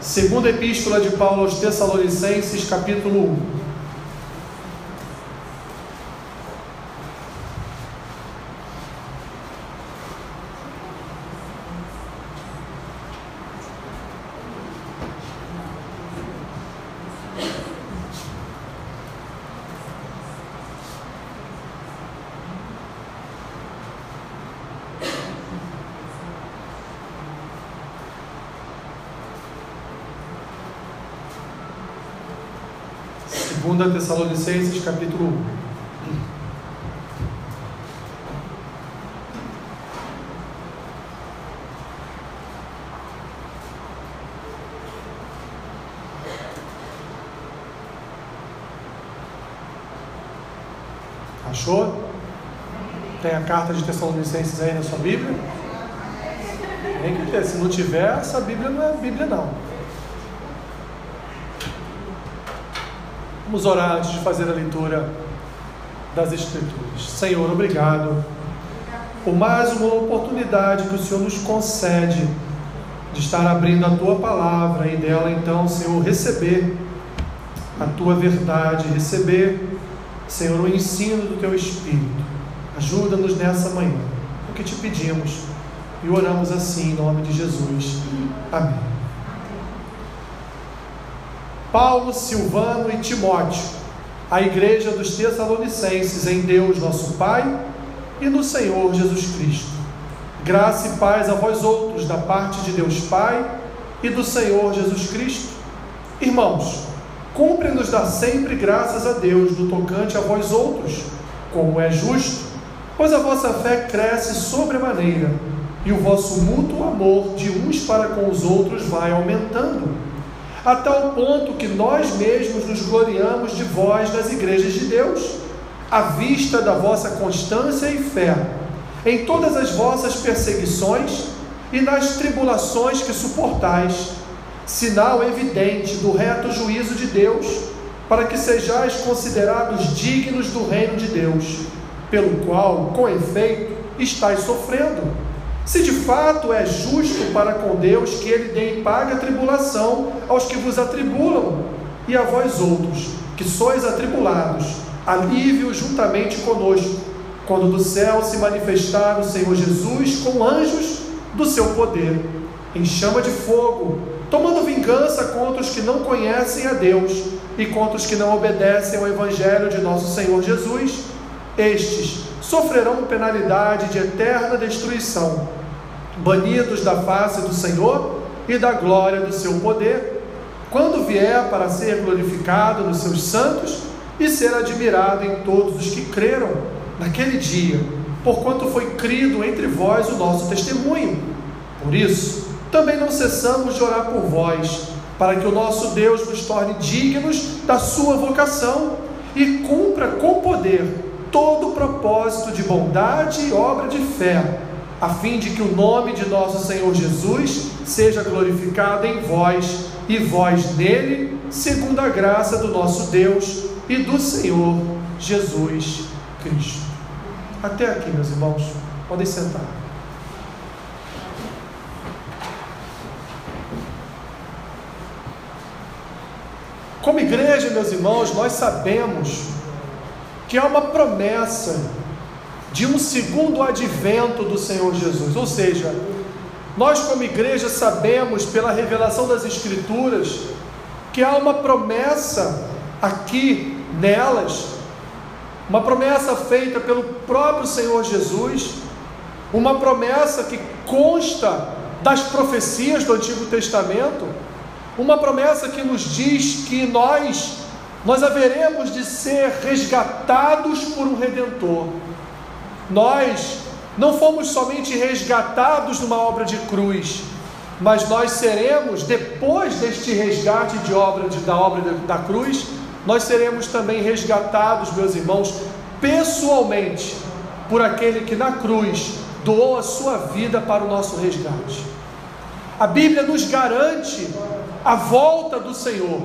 Segunda Epístola de Paulo aos Tessalonicenses, capítulo 1. Tessalonicenses, capítulo 1. Achou? Tem a carta de Tessalonicenses aí na sua Bíblia? Tem que ter. Se não tiver, essa Bíblia não é Bíblia não. Vamos orar antes de fazer a leitura das Escrituras. Senhor, obrigado por mais uma oportunidade que o Senhor nos concede de estar abrindo a tua palavra e dela então, Senhor, receber a tua verdade, receber, Senhor, o ensino do teu Espírito. Ajuda-nos nessa manhã, o que te pedimos e oramos assim em nome de Jesus. Amém. Paulo, Silvano e Timóteo, a igreja dos Tessalonicenses em Deus nosso Pai e no Senhor Jesus Cristo. Graça e paz a vós outros da parte de Deus Pai e do Senhor Jesus Cristo. Irmãos, cumpre-nos dar sempre graças a Deus no tocante a vós outros, como é justo, pois a vossa fé cresce sobremaneira e o vosso mútuo amor de uns para com os outros vai aumentando a tal ponto que nós mesmos nos gloriamos de vós nas igrejas de Deus, à vista da vossa constância e fé, em todas as vossas perseguições e nas tribulações que suportais, sinal evidente do reto juízo de Deus, para que sejais considerados dignos do reino de Deus, pelo qual, com efeito, estáis sofrendo se de fato é justo para com Deus que Ele dê paga a tribulação aos que vos atribulam, e a vós outros, que sois atribulados, alívio juntamente conosco, quando do céu se manifestar o Senhor Jesus com anjos do seu poder, em chama de fogo, tomando vingança contra os que não conhecem a Deus e contra os que não obedecem ao Evangelho de nosso Senhor Jesus. Estes sofrerão penalidade de eterna destruição banidos da face do Senhor e da glória do seu poder, quando vier para ser glorificado nos seus santos e ser admirado em todos os que creram naquele dia, porquanto foi crido entre vós o nosso testemunho. Por isso, também não cessamos de orar por vós, para que o nosso Deus nos torne dignos da sua vocação e cumpra com poder todo o propósito de bondade e obra de fé a fim de que o nome de nosso Senhor Jesus seja glorificado em vós e vós nele, segundo a graça do nosso Deus e do Senhor Jesus Cristo. Até aqui, meus irmãos, podem sentar. Como igreja, meus irmãos, nós sabemos que há uma promessa de um segundo advento do Senhor Jesus. Ou seja, nós, como igreja, sabemos pela revelação das Escrituras que há uma promessa aqui nelas, uma promessa feita pelo próprio Senhor Jesus, uma promessa que consta das profecias do Antigo Testamento, uma promessa que nos diz que nós nós haveremos de ser resgatados por um redentor nós não fomos somente resgatados numa obra de cruz, mas nós seremos, depois deste resgate de obra de, da obra da cruz, nós seremos também resgatados, meus irmãos, pessoalmente, por aquele que na cruz doou a sua vida para o nosso resgate. A Bíblia nos garante a volta do Senhor.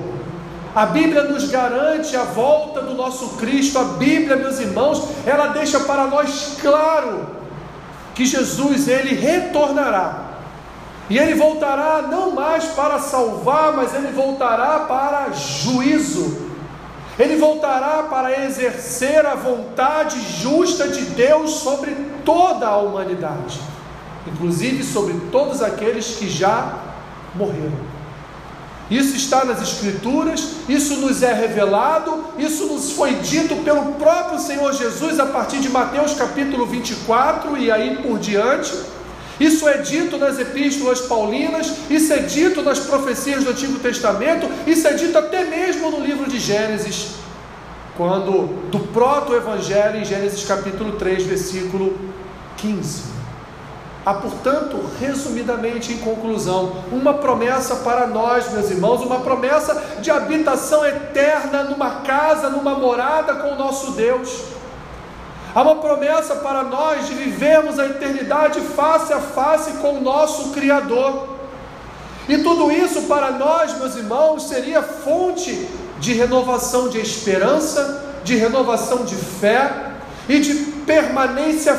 A Bíblia nos garante a volta do nosso Cristo. A Bíblia, meus irmãos, ela deixa para nós claro que Jesus ele retornará. E ele voltará não mais para salvar, mas ele voltará para juízo. Ele voltará para exercer a vontade justa de Deus sobre toda a humanidade, inclusive sobre todos aqueles que já morreram. Isso está nas Escrituras, isso nos é revelado, isso nos foi dito pelo próprio Senhor Jesus a partir de Mateus capítulo 24 e aí por diante. Isso é dito nas epístolas paulinas, isso é dito nas profecias do Antigo Testamento, isso é dito até mesmo no livro de Gênesis, quando do proto-evangelho em Gênesis capítulo 3, versículo 15. Há, portanto, resumidamente, em conclusão, uma promessa para nós, meus irmãos, uma promessa de habitação eterna numa casa, numa morada com o nosso Deus. Há uma promessa para nós de vivermos a eternidade face a face com o nosso Criador. E tudo isso para nós, meus irmãos, seria fonte de renovação de esperança, de renovação de fé e de permanência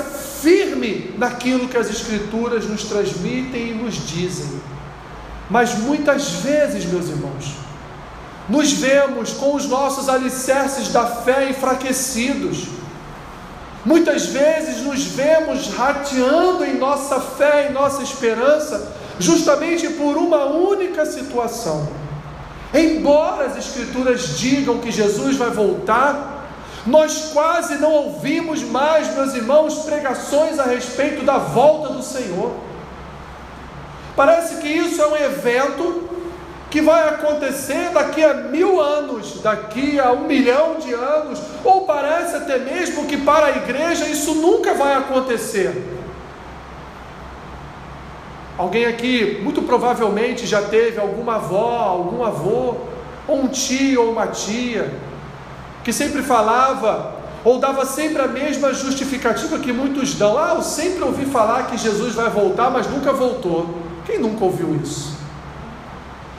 firme naquilo que as Escrituras nos transmitem e nos dizem. Mas muitas vezes, meus irmãos, nos vemos com os nossos alicerces da fé enfraquecidos Muitas vezes nos vemos rateando em nossa fé, em nossa esperança, justamente por uma única situação. Embora as Escrituras digam que Jesus vai voltar, nós quase não ouvimos mais, meus irmãos, pregações a respeito da volta do Senhor. Parece que isso é um evento que vai acontecer daqui a mil anos, daqui a um milhão de anos, ou parece até mesmo que para a igreja isso nunca vai acontecer. Alguém aqui, muito provavelmente, já teve alguma avó, algum avô, ou um tio ou uma tia, que sempre falava, ou dava sempre a mesma justificativa que muitos dão: Ah, eu sempre ouvi falar que Jesus vai voltar, mas nunca voltou. Quem nunca ouviu isso?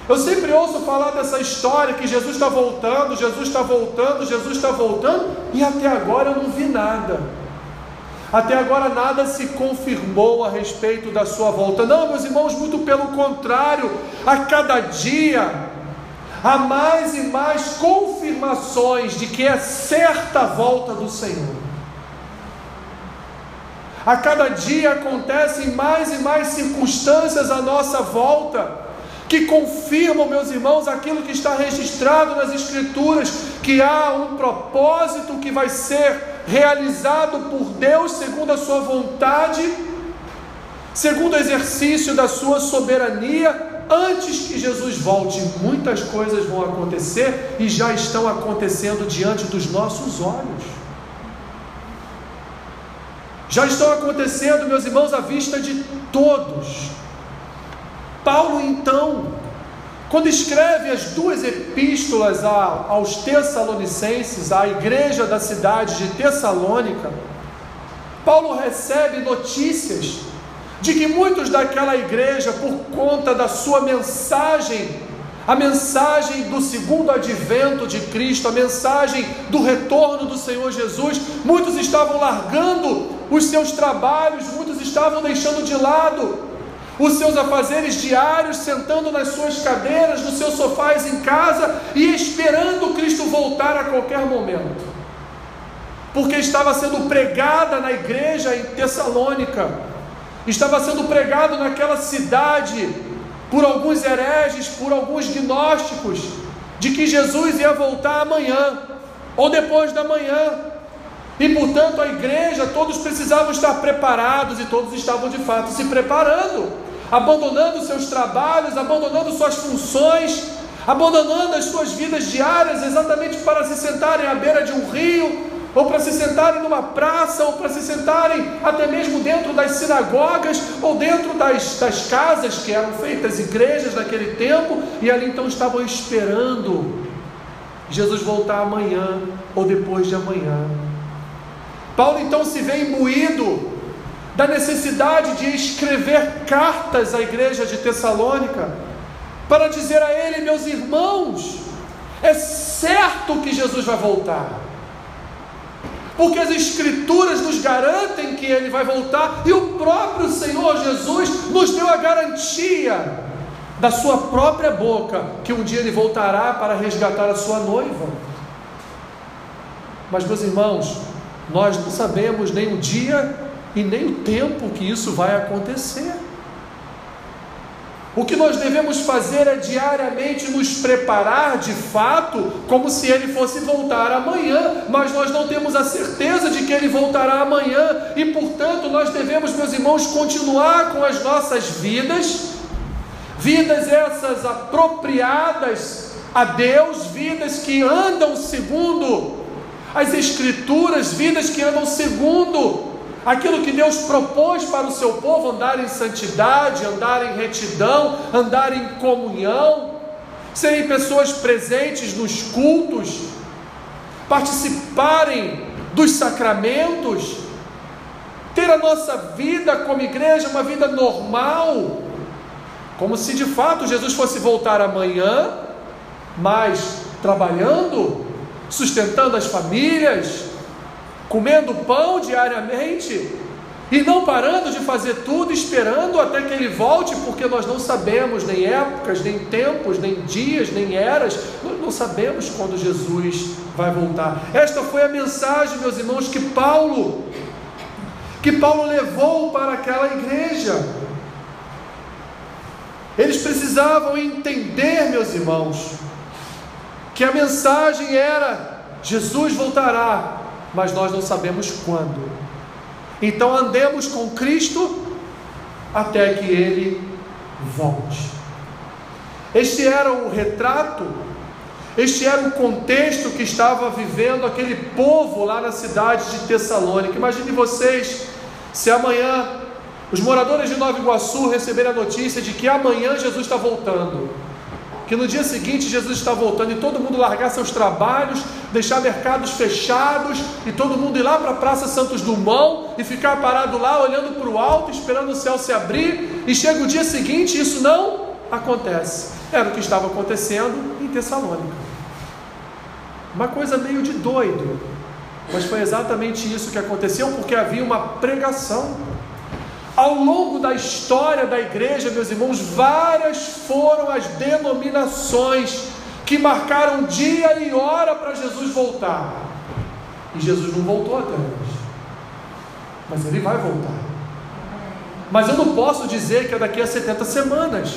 Eu sempre ouço falar dessa história que Jesus está voltando, Jesus está voltando, Jesus está voltando, e até agora eu não vi nada. Até agora nada se confirmou a respeito da sua volta. Não, meus irmãos, muito pelo contrário, a cada dia há mais e mais confirmações de que é certa a volta do Senhor. A cada dia acontecem mais e mais circunstâncias à nossa volta que confirmam, meus irmãos, aquilo que está registrado nas Escrituras, que há um propósito que vai ser realizado por Deus segundo a sua vontade, segundo o exercício da sua soberania, antes que Jesus volte. Muitas coisas vão acontecer e já estão acontecendo diante dos nossos olhos. Já estão acontecendo, meus irmãos, à vista de todos. Paulo, então, quando escreve as duas epístolas aos Tessalonicenses, à igreja da cidade de Tessalônica, Paulo recebe notícias de que muitos daquela igreja, por conta da sua mensagem, a mensagem do segundo advento de Cristo, a mensagem do retorno do Senhor Jesus, muitos estavam largando os seus trabalhos, muitos estavam deixando de lado os seus afazeres diários, sentando nas suas cadeiras, nos seus sofás em casa e esperando Cristo voltar a qualquer momento. Porque estava sendo pregada na igreja em Tessalônica, estava sendo pregado naquela cidade por alguns hereges, por alguns gnósticos, de que Jesus ia voltar amanhã ou depois da manhã. E portanto a igreja, todos precisavam estar preparados e todos estavam de fato se preparando abandonando seus trabalhos, abandonando suas funções, abandonando as suas vidas diárias exatamente para se sentarem à beira de um rio, ou para se sentarem numa praça, ou para se sentarem até mesmo dentro das sinagogas, ou dentro das, das casas que eram feitas igrejas naquele tempo, e ali então estavam esperando Jesus voltar amanhã ou depois de amanhã. Paulo então se vê imbuído da necessidade de escrever cartas à igreja de Tessalônica, para dizer a ele, meus irmãos, é certo que Jesus vai voltar. Porque as Escrituras nos garantem que Ele vai voltar e o próprio Senhor Jesus nos deu a garantia da Sua própria boca que um dia Ele voltará para resgatar a Sua noiva. Mas, meus irmãos, nós não sabemos nem o dia e nem o tempo que isso vai acontecer. O que nós devemos fazer é diariamente nos preparar de fato, como se ele fosse voltar amanhã, mas nós não temos a certeza de que ele voltará amanhã, e portanto nós devemos, meus irmãos, continuar com as nossas vidas, vidas essas apropriadas a Deus, vidas que andam segundo as Escrituras, vidas que andam segundo aquilo que Deus propôs para o seu povo: andar em santidade, andar em retidão, andar em comunhão, serem pessoas presentes nos cultos, participarem dos sacramentos, ter a nossa vida como igreja uma vida normal, como se de fato Jesus fosse voltar amanhã, mas trabalhando, sustentando as famílias, comendo pão diariamente e não parando de fazer tudo, esperando até que ele volte, porque nós não sabemos nem épocas, nem tempos, nem dias, nem eras, nós não sabemos quando Jesus vai voltar. Esta foi a mensagem, meus irmãos, que Paulo que Paulo levou para aquela igreja. Eles precisavam entender, meus irmãos, que a mensagem era: Jesus voltará, mas nós não sabemos quando. Então andemos com Cristo até que Ele volte. Este era o retrato, este era o contexto que estava vivendo aquele povo lá na cidade de Tessalônica. Imagine vocês se amanhã os moradores de Nova Iguaçu receberem a notícia de que amanhã Jesus está voltando que no dia seguinte Jesus está voltando e todo mundo largar seus trabalhos, deixar mercados fechados e todo mundo ir lá para a Praça Santos Dumont e ficar parado lá olhando para o alto, esperando o céu se abrir, e chega o dia seguinte e isso não acontece. Era o que estava acontecendo em Tessalônica. Uma coisa meio de doido, mas foi exatamente isso que aconteceu, porque havia uma pregação ao longo da história da igreja, meus irmãos, várias foram as denominações que marcaram dia e hora para Jesus voltar. E Jesus não voltou até hoje. Mas ele vai voltar. Mas eu não posso dizer que é daqui a 70 semanas.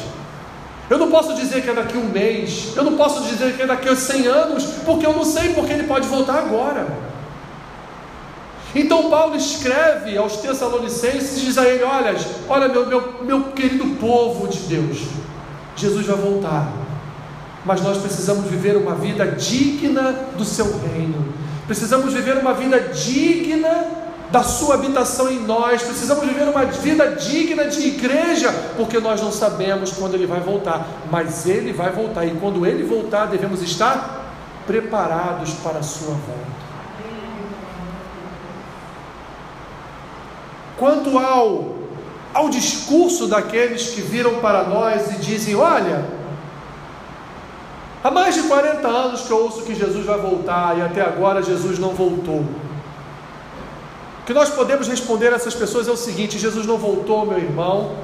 Eu não posso dizer que é daqui a um mês. Eu não posso dizer que é daqui a 100 anos, porque eu não sei porque ele pode voltar agora. Então Paulo escreve aos Tessalonicenses e diz a ele: Olha, olha meu, meu, meu querido povo de Deus, Jesus vai voltar, mas nós precisamos viver uma vida digna do seu reino, precisamos viver uma vida digna da sua habitação em nós, precisamos viver uma vida digna de igreja, porque nós não sabemos quando ele vai voltar, mas ele vai voltar, e quando ele voltar, devemos estar preparados para a sua volta. Quanto ao, ao discurso daqueles que viram para nós e dizem: Olha, há mais de 40 anos que eu ouço que Jesus vai voltar e até agora Jesus não voltou. O que nós podemos responder a essas pessoas é o seguinte: Jesus não voltou, meu irmão,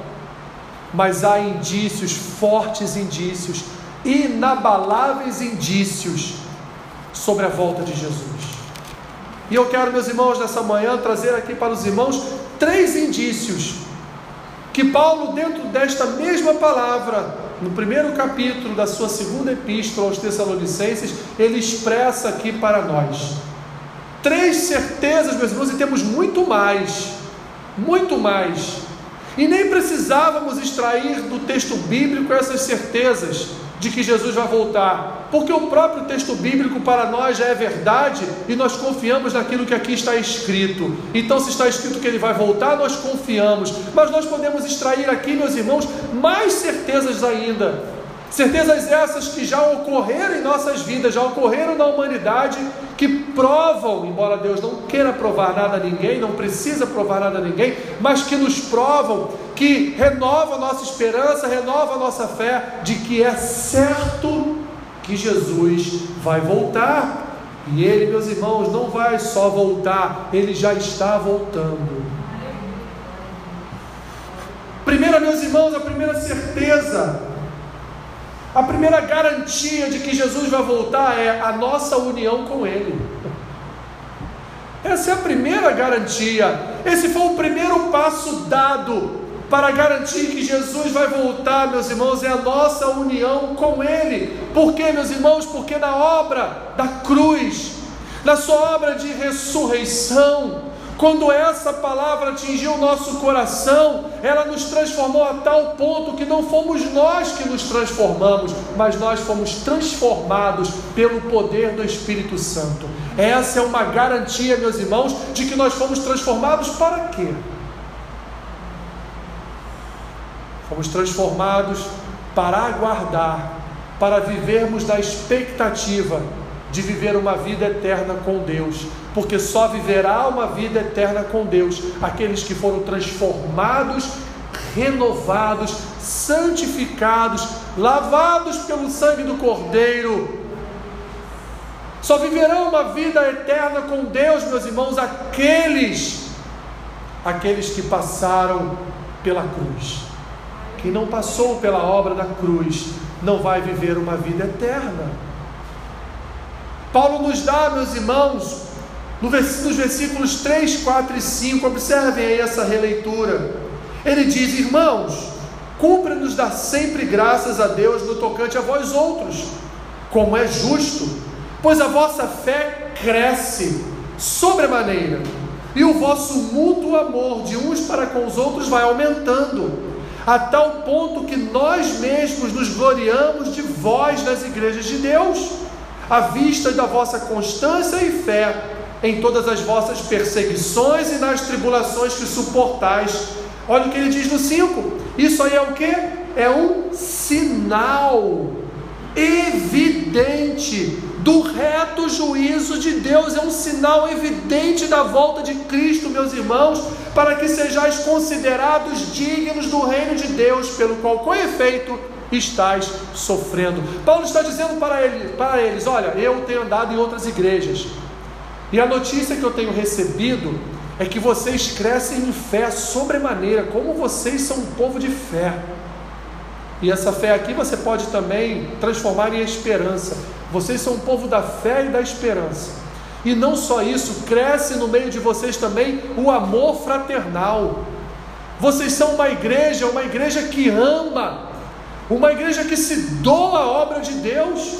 mas há indícios, fortes indícios, inabaláveis indícios sobre a volta de Jesus. E eu quero, meus irmãos, nessa manhã trazer aqui para os irmãos três indícios que Paulo, dentro desta mesma palavra, no primeiro capítulo da sua segunda epístola aos Tessalonicenses, ele expressa aqui para nós. Três certezas, meus irmãos, e temos muito mais, muito mais. E nem precisávamos extrair do texto bíblico essas certezas de que Jesus vai voltar, porque o próprio texto bíblico para nós já é verdade e nós confiamos naquilo que aqui está escrito. Então, se está escrito que ele vai voltar, nós confiamos, mas nós podemos extrair aqui, meus irmãos, mais certezas ainda. Certezas essas que já ocorreram em nossas vidas, já ocorreram na humanidade, que provam, embora Deus não queira provar nada a ninguém, não precisa provar nada a ninguém, mas que nos provam, que renova a nossa esperança, renova a nossa fé de que é certo que Jesus vai voltar. E ele, meus irmãos, não vai só voltar, ele já está voltando. Primeira, meus irmãos, a primeira certeza, a primeira garantia de que Jesus vai voltar é a nossa união com Ele. Essa é a primeira garantia. Esse foi o primeiro passo dado para garantir que Jesus vai voltar, meus irmãos, é a nossa união com Ele. Por quê, meus irmãos? Porque na obra da cruz, na sua obra de ressurreição, quando essa palavra atingiu o nosso coração, ela nos transformou a tal ponto que não fomos nós que nos transformamos, mas nós fomos transformados pelo poder do Espírito Santo. Essa é uma garantia, meus irmãos, de que nós fomos transformados para quê? Fomos transformados para aguardar, para vivermos na expectativa de viver uma vida eterna com Deus, porque só viverá uma vida eterna com Deus aqueles que foram transformados, renovados, santificados, lavados pelo sangue do Cordeiro. Só viverão uma vida eterna com Deus, meus irmãos, aqueles aqueles que passaram pela cruz. Quem não passou pela obra da cruz não vai viver uma vida eterna. Paulo nos dá, meus irmãos, nos versículos 3, 4 e 5, observem aí essa releitura. Ele diz: Irmãos, cumpre-nos dar sempre graças a Deus no tocante a vós outros, como é justo, pois a vossa fé cresce sobremaneira, e o vosso mútuo amor de uns para com os outros vai aumentando a tal ponto que nós mesmos nos gloriamos de vós nas igrejas de Deus, à vista da vossa constância e fé em todas as vossas perseguições e nas tribulações que suportais. Olha o que ele diz no 5: Isso aí é o que? É um sinal evidente do reto juízo de Deus, é um sinal evidente da volta de Cristo, meus irmãos, para que sejais considerados dignos do reino de Deus, pelo qual, com efeito, estáis sofrendo. Paulo está dizendo para, ele, para eles: Olha, eu tenho andado em outras igrejas, e a notícia que eu tenho recebido é que vocês crescem em fé sobremaneira, como vocês são um povo de fé. E essa fé aqui você pode também transformar em esperança. Vocês são um povo da fé e da esperança. E não só isso, cresce no meio de vocês também o amor fraternal. Vocês são uma igreja, uma igreja que ama, uma igreja que se doa à obra de Deus,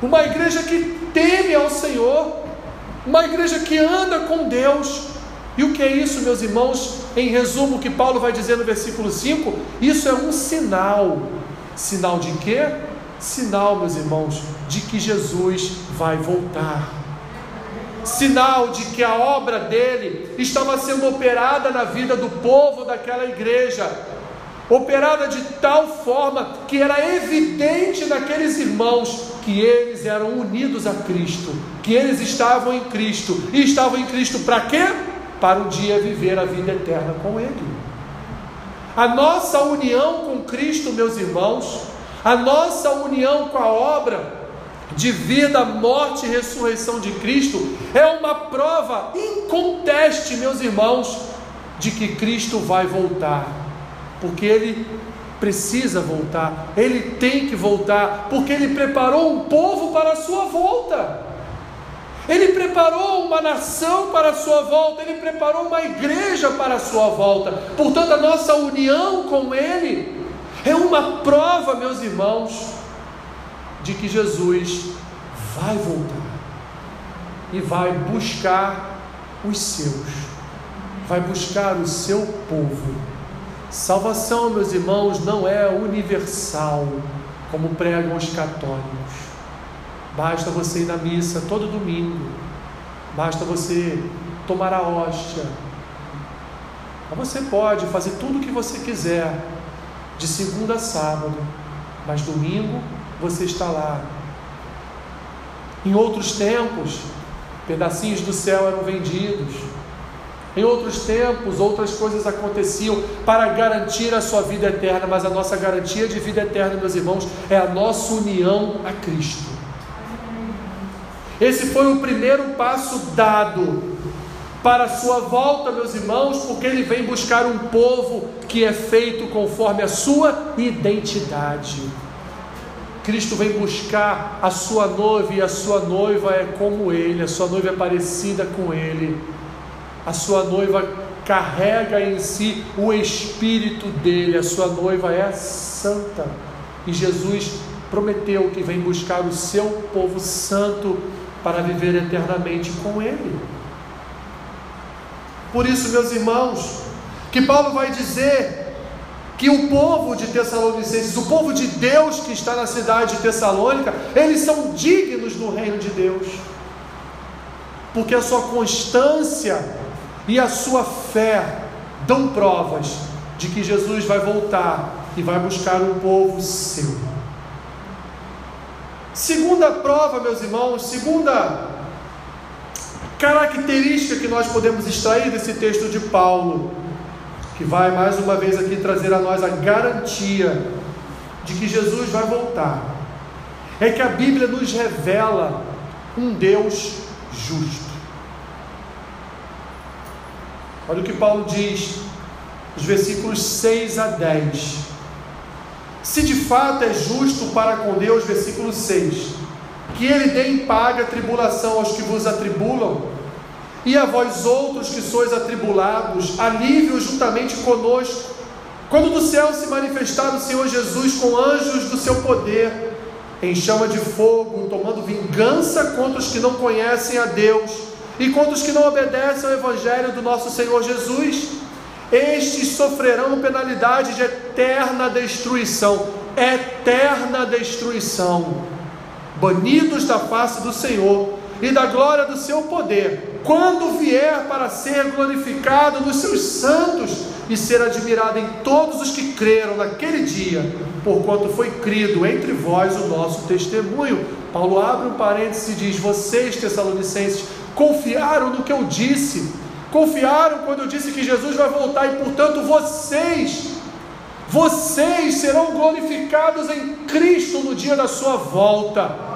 uma igreja que teme ao Senhor, uma igreja que anda com Deus. E o que é isso, meus irmãos? Em resumo, o que Paulo vai dizer no versículo 5: isso é um sinal. Sinal de quê? Sinal, meus irmãos, de que Jesus vai voltar. Sinal de que a obra dele estava sendo operada na vida do povo daquela igreja, operada de tal forma que era evidente naqueles irmãos que eles eram unidos a Cristo, que eles estavam em Cristo. E estavam em Cristo para quê? Para um dia viver a vida eterna com Ele. A nossa união com Cristo, meus irmãos, a nossa união com a obra de vida, morte e ressurreição de Cristo é uma prova inconteste, meus irmãos, de que Cristo vai voltar, porque Ele precisa voltar, Ele tem que voltar, porque Ele preparou um povo para a sua volta. Ele preparou uma nação para a sua volta, ele preparou uma igreja para a sua volta. Portanto, a nossa união com ele é uma prova, meus irmãos, de que Jesus vai voltar e vai buscar os seus, vai buscar o seu povo. Salvação, meus irmãos, não é universal, como pregam os católicos. Basta você ir na missa todo domingo, basta você tomar a hóstia. Você pode fazer tudo o que você quiser, de segunda a sábado, mas domingo você está lá. Em outros tempos, pedacinhos do céu eram vendidos. Em outros tempos, outras coisas aconteciam para garantir a sua vida eterna, mas a nossa garantia de vida eterna, meus irmãos, é a nossa união a Cristo. Esse foi o primeiro passo dado para a sua volta, meus irmãos, porque ele vem buscar um povo que é feito conforme a sua identidade. Cristo vem buscar a sua noiva e a sua noiva é como ele, a sua noiva é parecida com ele. A sua noiva carrega em si o espírito dele, a sua noiva é santa. E Jesus prometeu que vem buscar o seu povo santo para viver eternamente com ele. Por isso, meus irmãos, que Paulo vai dizer que o povo de Tessalonicenses, o povo de Deus que está na cidade de Tessalônica, eles são dignos do reino de Deus, porque a sua constância e a sua fé dão provas de que Jesus vai voltar e vai buscar um povo seu. Segunda prova, meus irmãos, segunda característica que nós podemos extrair desse texto de Paulo, que vai mais uma vez aqui trazer a nós a garantia de que Jesus vai voltar, é que a Bíblia nos revela um Deus justo. Olha o que Paulo diz, os versículos 6 a 10. Se de fato é justo para com Deus, versículo 6 que ele dê em paga a tribulação aos que vos atribulam, e a vós outros que sois atribulados, alívio juntamente conosco, quando do céu se manifestar o Senhor Jesus com anjos do seu poder, em chama de fogo, tomando vingança contra os que não conhecem a Deus e contra os que não obedecem ao Evangelho do nosso Senhor Jesus, estes sofrerão penalidade de eterna destruição eterna destruição. Banidos da face do Senhor e da glória do seu poder, quando vier para ser glorificado nos seus santos e ser admirado em todos os que creram naquele dia, porquanto foi crido entre vós o nosso testemunho. Paulo abre um parênteses e diz: Vocês, Tessalonicenses, confiaram no que eu disse, confiaram quando eu disse que Jesus vai voltar, e portanto vocês vocês serão glorificados em Cristo no dia da sua volta.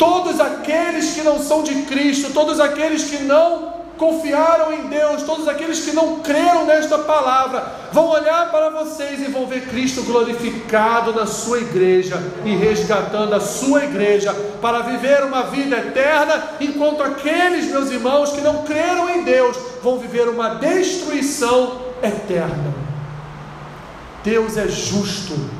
Todos aqueles que não são de Cristo, todos aqueles que não confiaram em Deus, todos aqueles que não creram nesta palavra, vão olhar para vocês e vão ver Cristo glorificado na sua igreja e resgatando a sua igreja para viver uma vida eterna, enquanto aqueles, meus irmãos, que não creram em Deus, vão viver uma destruição eterna. Deus é justo.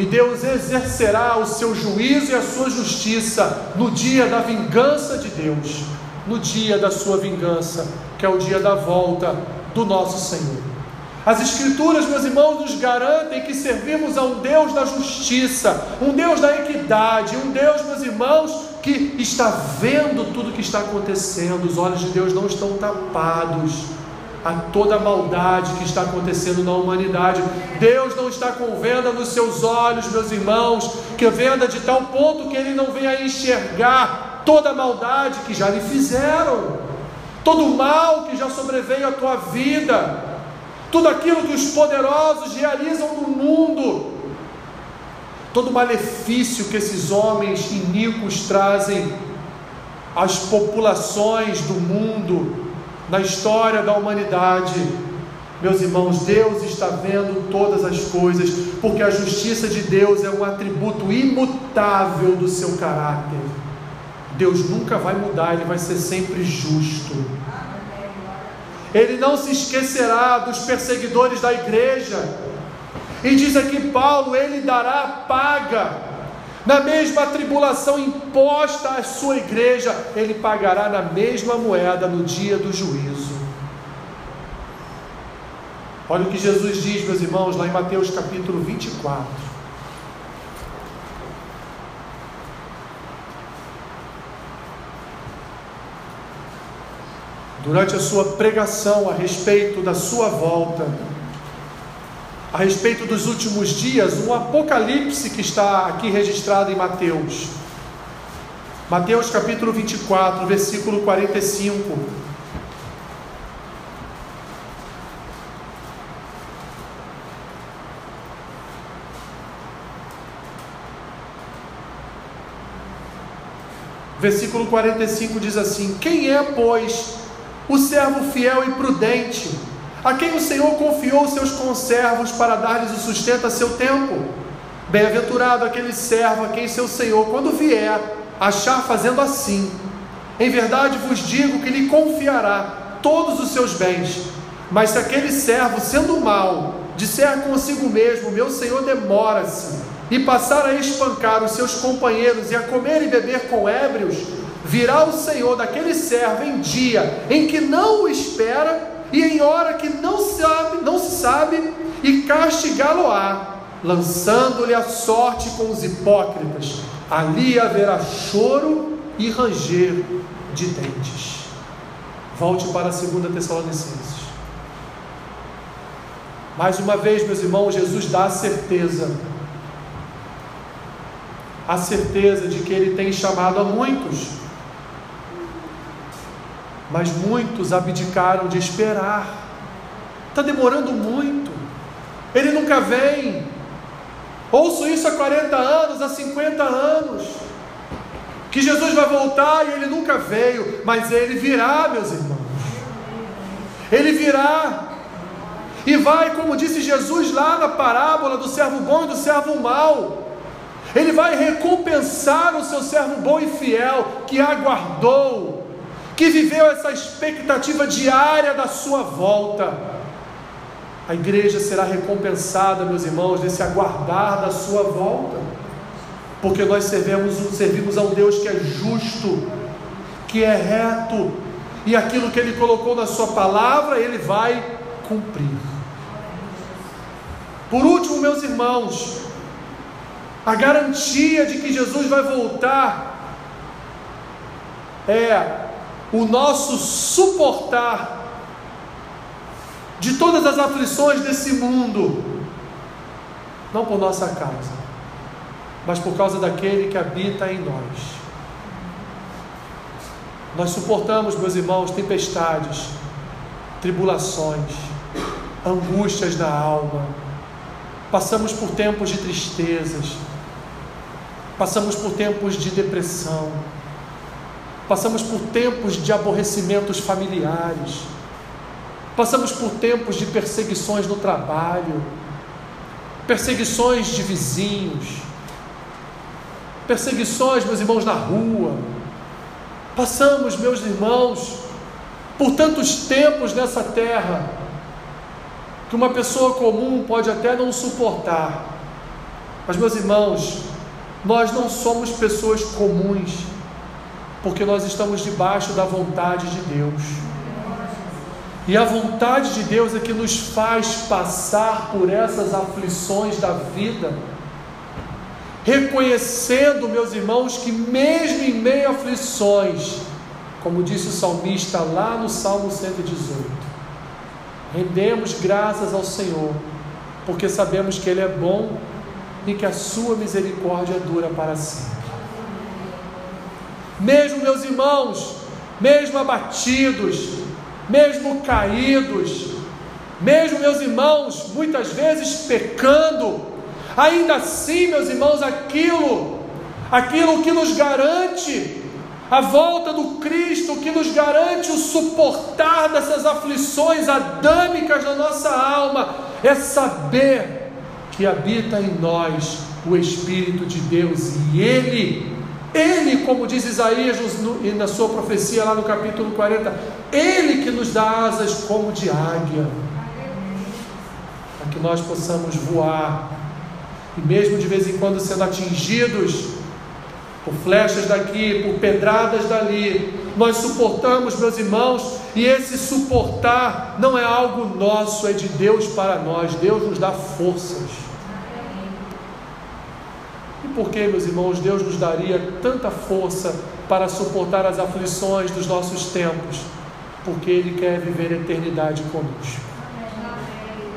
E Deus exercerá o seu juízo e a sua justiça no dia da vingança de Deus, no dia da sua vingança, que é o dia da volta do nosso Senhor. As Escrituras, meus irmãos, nos garantem que servimos a um Deus da justiça, um Deus da equidade, um Deus, meus irmãos, que está vendo tudo o que está acontecendo, os olhos de Deus não estão tapados a toda a maldade que está acontecendo na humanidade. Deus não está com venda nos seus olhos, meus irmãos, que venda de tal ponto que ele não venha enxergar toda a maldade que já lhe fizeram, todo o mal que já sobreveio à tua vida, tudo aquilo que os poderosos realizam no mundo, todo o malefício que esses homens iníquos trazem às populações do mundo na história da humanidade. Meus irmãos, Deus está vendo todas as coisas, porque a justiça de Deus é um atributo imutável do seu caráter. Deus nunca vai mudar, ele vai ser sempre justo. Ele não se esquecerá dos perseguidores da igreja. E diz aqui Paulo: ele dará paga na mesma tribulação imposta à sua igreja, ele pagará na mesma moeda no dia do juízo. Olha o que Jesus diz, meus irmãos, lá em Mateus capítulo 24. Durante a sua pregação a respeito da sua volta, a respeito dos últimos dias, um apocalipse que está aqui registrado em Mateus. Mateus capítulo 24, versículo 45. Versículo 45 diz assim: Quem é, pois, o servo fiel e prudente, a quem o Senhor confiou seus conservos para dar-lhes o sustento a seu tempo? Bem-aventurado aquele servo a quem seu Senhor, quando vier, achar fazendo assim. Em verdade vos digo que lhe confiará todos os seus bens. Mas se aquele servo, sendo mau, disser consigo mesmo: Meu senhor demora-se, e passar a espancar os seus companheiros e a comer e beber com ébrios, virá o senhor daquele servo em dia em que não o espera e em hora que não sabe, não se sabe, e castigá-lo-á, lançando-lhe a sorte com os hipócritas. Ali haverá choro e ranger de dentes. Volte para a segunda Tessalonicenses. Mais uma vez, meus irmãos, Jesus dá a certeza, a certeza de que Ele tem chamado a muitos, mas muitos abdicaram de esperar, está demorando muito, Ele nunca vem. Ouço isso há 40 anos, há 50 anos, que Jesus vai voltar e Ele nunca veio, mas Ele virá, meus irmãos, Ele virá. E vai, como disse Jesus lá na parábola do servo bom e do servo mau, ele vai recompensar o seu servo bom e fiel que aguardou, que viveu essa expectativa diária da sua volta. A igreja será recompensada, meus irmãos, nesse aguardar da sua volta, porque nós servimos, servimos a um Deus que é justo, que é reto, e aquilo que Ele colocou na Sua palavra, Ele vai cumprir. Por último, meus irmãos, a garantia de que Jesus vai voltar é o nosso suportar de todas as aflições desse mundo, não por nossa causa, mas por causa daquele que habita em nós. Nós suportamos, meus irmãos, tempestades, tribulações, angústias na alma, passamos por tempos de tristezas, passamos por tempos de depressão, passamos por tempos de aborrecimentos familiares, passamos por tempos de perseguições no trabalho, perseguições de vizinhos, perseguições, meus irmãos, na rua. Passamos, meus irmãos, por tantos tempos nessa terra que uma pessoa comum pode até não suportar. Mas, meus irmãos, nós não somos pessoas comuns, porque nós estamos debaixo da vontade de Deus. E a vontade de Deus é que nos faz passar por essas aflições da vida, reconhecendo, meus irmãos, que mesmo em meio a aflições, como disse o salmista lá no Salmo 118, Rendemos graças ao Senhor, porque sabemos que Ele é bom e que a Sua misericórdia dura para sempre. Mesmo, meus irmãos, mesmo abatidos, mesmo caídos, mesmo, meus irmãos, muitas vezes pecando, ainda assim, meus irmãos, aquilo, aquilo que nos garante a volta do Cristo que nos garante o suportar dessas aflições adâmicas da nossa alma, é saber que habita em nós o Espírito de Deus e Ele, Ele, como diz Isaías no, na sua profecia lá no capítulo 40, Ele que nos dá asas como de águia, para que nós possamos voar, e mesmo de vez em quando sendo atingidos, por flechas daqui, por pedradas dali. Nós suportamos, meus irmãos, e esse suportar não é algo nosso, é de Deus para nós. Deus nos dá forças. Por que, meus irmãos, Deus nos daria tanta força para suportar as aflições dos nossos tempos? Porque Ele quer viver a eternidade conosco.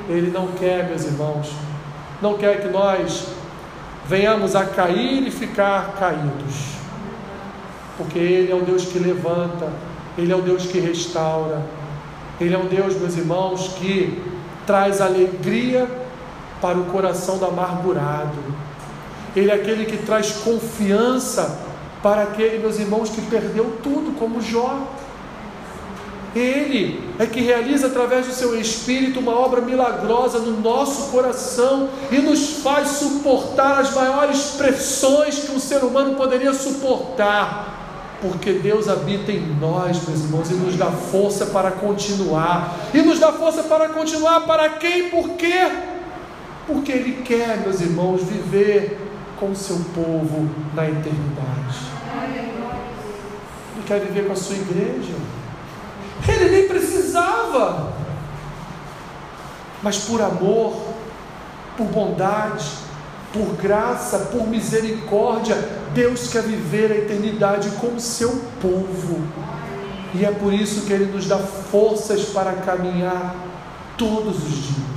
Ele não quer, meus irmãos, não quer que nós venhamos a cair e ficar caídos. Porque Ele é o Deus que levanta, Ele é o Deus que restaura, Ele é um Deus, meus irmãos, que traz alegria para o coração do amargurado. Ele é aquele que traz confiança para aquele, meus irmãos, que perdeu tudo, como Jó. Ele é que realiza através do seu Espírito uma obra milagrosa no nosso coração e nos faz suportar as maiores pressões que um ser humano poderia suportar, porque Deus habita em nós, meus irmãos, e nos dá força para continuar. E nos dá força para continuar para quem? Por quê? Porque Ele quer, meus irmãos, viver com o seu povo na eternidade. Ele quer viver com a sua igreja. Ele nem precisava. Mas por amor, por bondade, por graça, por misericórdia, Deus quer viver a eternidade com o seu povo. E é por isso que Ele nos dá forças para caminhar todos os dias.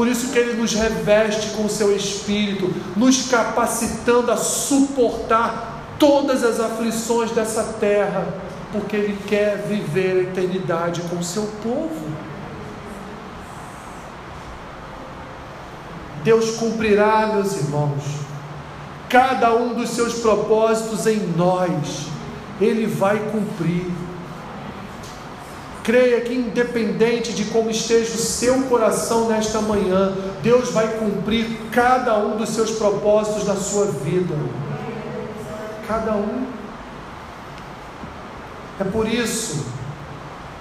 Por isso que Ele nos reveste com o seu Espírito, nos capacitando a suportar todas as aflições dessa terra porque Ele quer viver a eternidade com o seu povo. Deus cumprirá, meus irmãos, cada um dos seus propósitos em nós, Ele vai cumprir. Creia que, independente de como esteja o seu coração nesta manhã, Deus vai cumprir cada um dos seus propósitos na sua vida. Cada um. É por isso,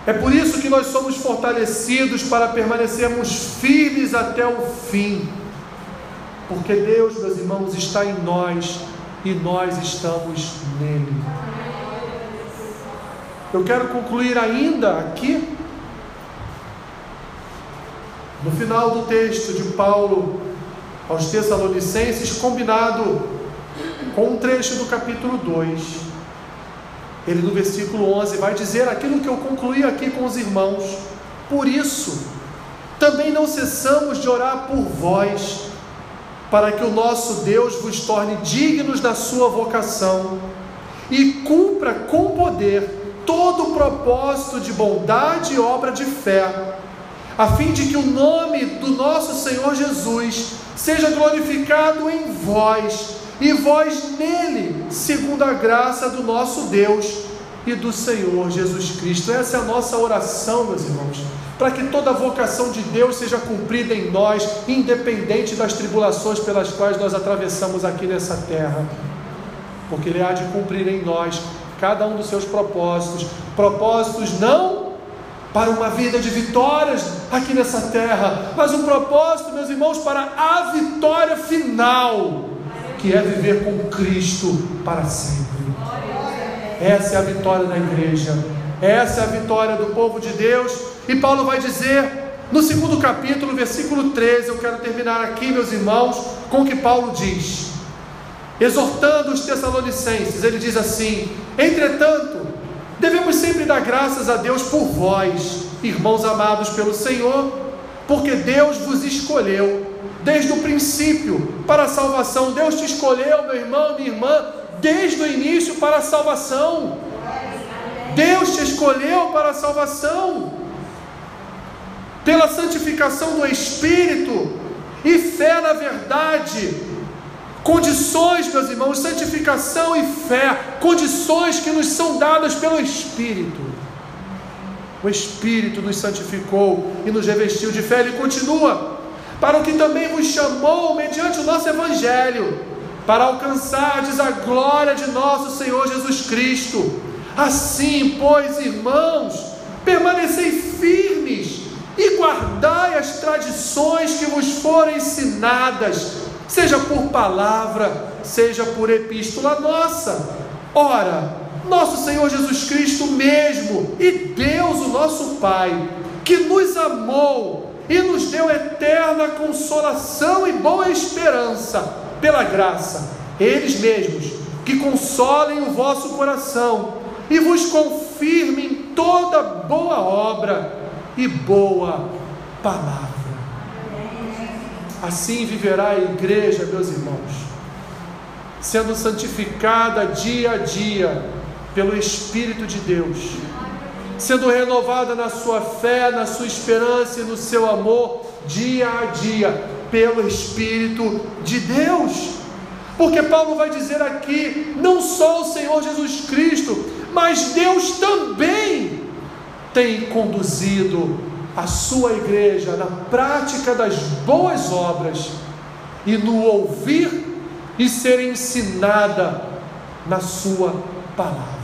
é por isso que nós somos fortalecidos para permanecermos firmes até o fim, porque Deus, meus irmãos, está em nós e nós estamos nele. Eu quero concluir ainda aqui, no final do texto de Paulo aos Tessalonicenses, combinado com um trecho do capítulo 2 ele no versículo 11 vai dizer aquilo que eu concluí aqui com os irmãos. Por isso, também não cessamos de orar por vós, para que o nosso Deus vos torne dignos da sua vocação e cumpra com poder todo o propósito de bondade e obra de fé, a fim de que o nome do nosso Senhor Jesus seja glorificado em vós e vós nele, segundo a graça do nosso Deus e do Senhor Jesus Cristo. Essa é a nossa oração, meus irmãos, para que toda a vocação de Deus seja cumprida em nós, independente das tribulações pelas quais nós atravessamos aqui nessa terra, porque Ele há de cumprir em nós cada um dos seus propósitos propósitos não para uma vida de vitórias aqui nessa terra, mas um propósito, meus irmãos, para a vitória final que é viver com Cristo para sempre. Essa é a vitória da igreja, essa é a vitória do povo de Deus. E Paulo vai dizer no segundo capítulo, versículo 13, eu quero terminar aqui, meus irmãos, com o que Paulo diz. Exortando os Tessalonicenses, ele diz assim: Entretanto, devemos sempre dar graças a Deus por vós, irmãos amados pelo Senhor, porque Deus vos escolheu desde o princípio para a salvação. Deus te escolheu, meu irmão, minha irmã, desde o início para a salvação. Deus te escolheu para a salvação, pela santificação do Espírito e fé na verdade. Condições, meus irmãos, santificação e fé, condições que nos são dadas pelo Espírito. O Espírito nos santificou e nos revestiu de fé. Ele continua: para o que também vos chamou mediante o nosso Evangelho, para alcançardes a glória de nosso Senhor Jesus Cristo. Assim, pois, irmãos, permanecei firmes e guardai as tradições que vos foram ensinadas, seja por palavra, seja por epístola nossa. Ora, nosso Senhor Jesus Cristo mesmo e Deus, o nosso Pai, que nos amou e nos deu eterna consolação e boa esperança pela graça, eles mesmos, que consolem o vosso coração e vos confirmem toda boa obra e boa palavra. Assim viverá a igreja, meus irmãos, sendo santificada dia a dia pelo Espírito de Deus sendo renovada na sua fé, na sua esperança e no seu amor, dia a dia, pelo Espírito de Deus. Porque Paulo vai dizer aqui, não só o Senhor Jesus Cristo, mas Deus também tem conduzido a sua igreja na prática das boas obras e no ouvir e ser ensinada na sua palavra.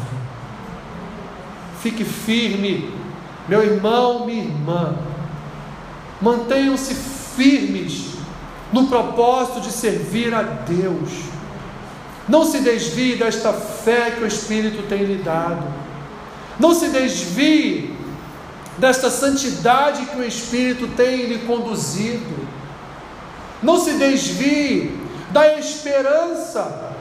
Fique firme, meu irmão, minha irmã. Mantenham-se firmes no propósito de servir a Deus. Não se desvie desta fé que o Espírito tem lhe dado. Não se desvie desta santidade que o Espírito tem lhe conduzido. Não se desvie da esperança,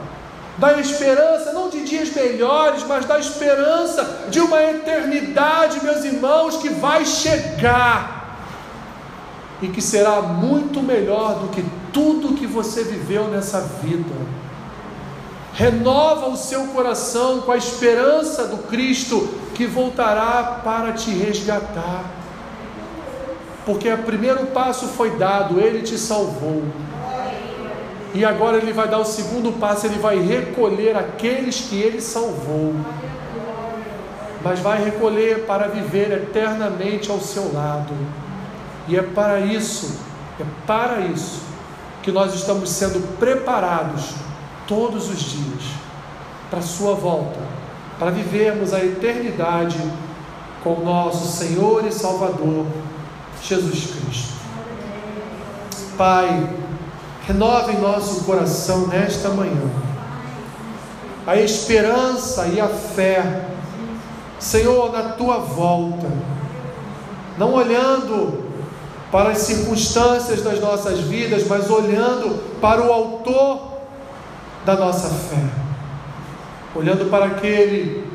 da esperança não de dias melhores, mas da esperança de uma eternidade, meus irmãos, que vai chegar e que será muito melhor do que tudo que você viveu nessa vida. Renova o seu coração com a esperança do Cristo que voltará para te resgatar. Porque o primeiro passo foi dado, ele te salvou. E agora ele vai dar o segundo passo, ele vai recolher aqueles que ele salvou. Mas vai recolher para viver eternamente ao seu lado. E é para isso, é para isso que nós estamos sendo preparados todos os dias para a sua volta, para vivermos a eternidade com o nosso Senhor e Salvador Jesus Cristo. Pai, renova em nosso coração nesta manhã. A esperança e a fé, Senhor, na tua volta, não olhando para as circunstâncias das nossas vidas, mas olhando para o Autor da nossa fé, olhando para aquele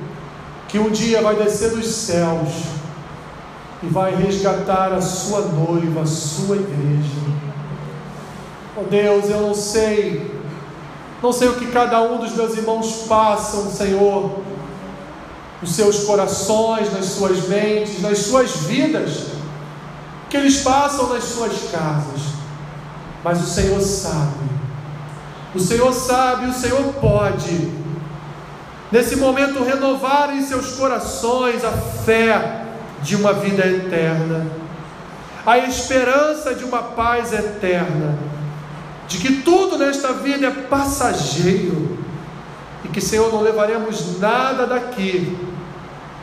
que um dia vai descer dos céus e vai resgatar a sua noiva, a sua igreja. Oh Deus, eu não sei, não sei o que cada um dos meus irmãos passam, Senhor, nos seus corações, nas suas mentes, nas suas vidas que eles passam nas suas casas, mas o Senhor sabe, o Senhor sabe, o Senhor pode, nesse momento, renovar em seus corações a fé de uma vida eterna, a esperança de uma paz eterna, de que tudo nesta vida é passageiro e que, Senhor, não levaremos nada daqui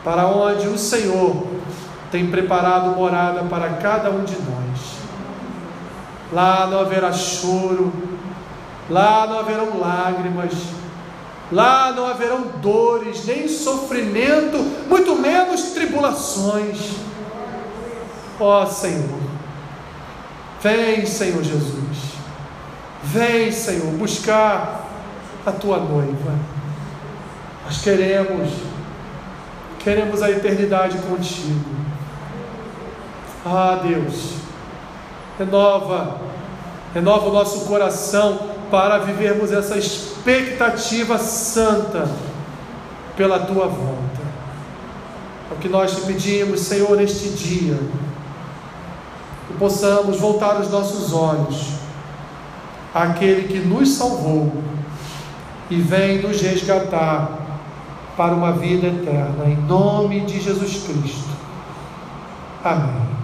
para onde o Senhor tem preparado morada para cada um de nós. Lá não haverá choro, lá não haverão lágrimas, lá não haverão dores, nem sofrimento, muito menos tribulações. Ó oh, Senhor, vem, Senhor Jesus, vem, Senhor, buscar a tua noiva. Nós queremos, queremos a eternidade contigo. Ah, Deus, renova, renova o nosso coração para vivermos essa expectativa santa pela tua volta. É o que nós te pedimos, Senhor, neste dia, que possamos voltar os nossos olhos àquele que nos salvou e vem nos resgatar para uma vida eterna, em nome de Jesus Cristo. Amém.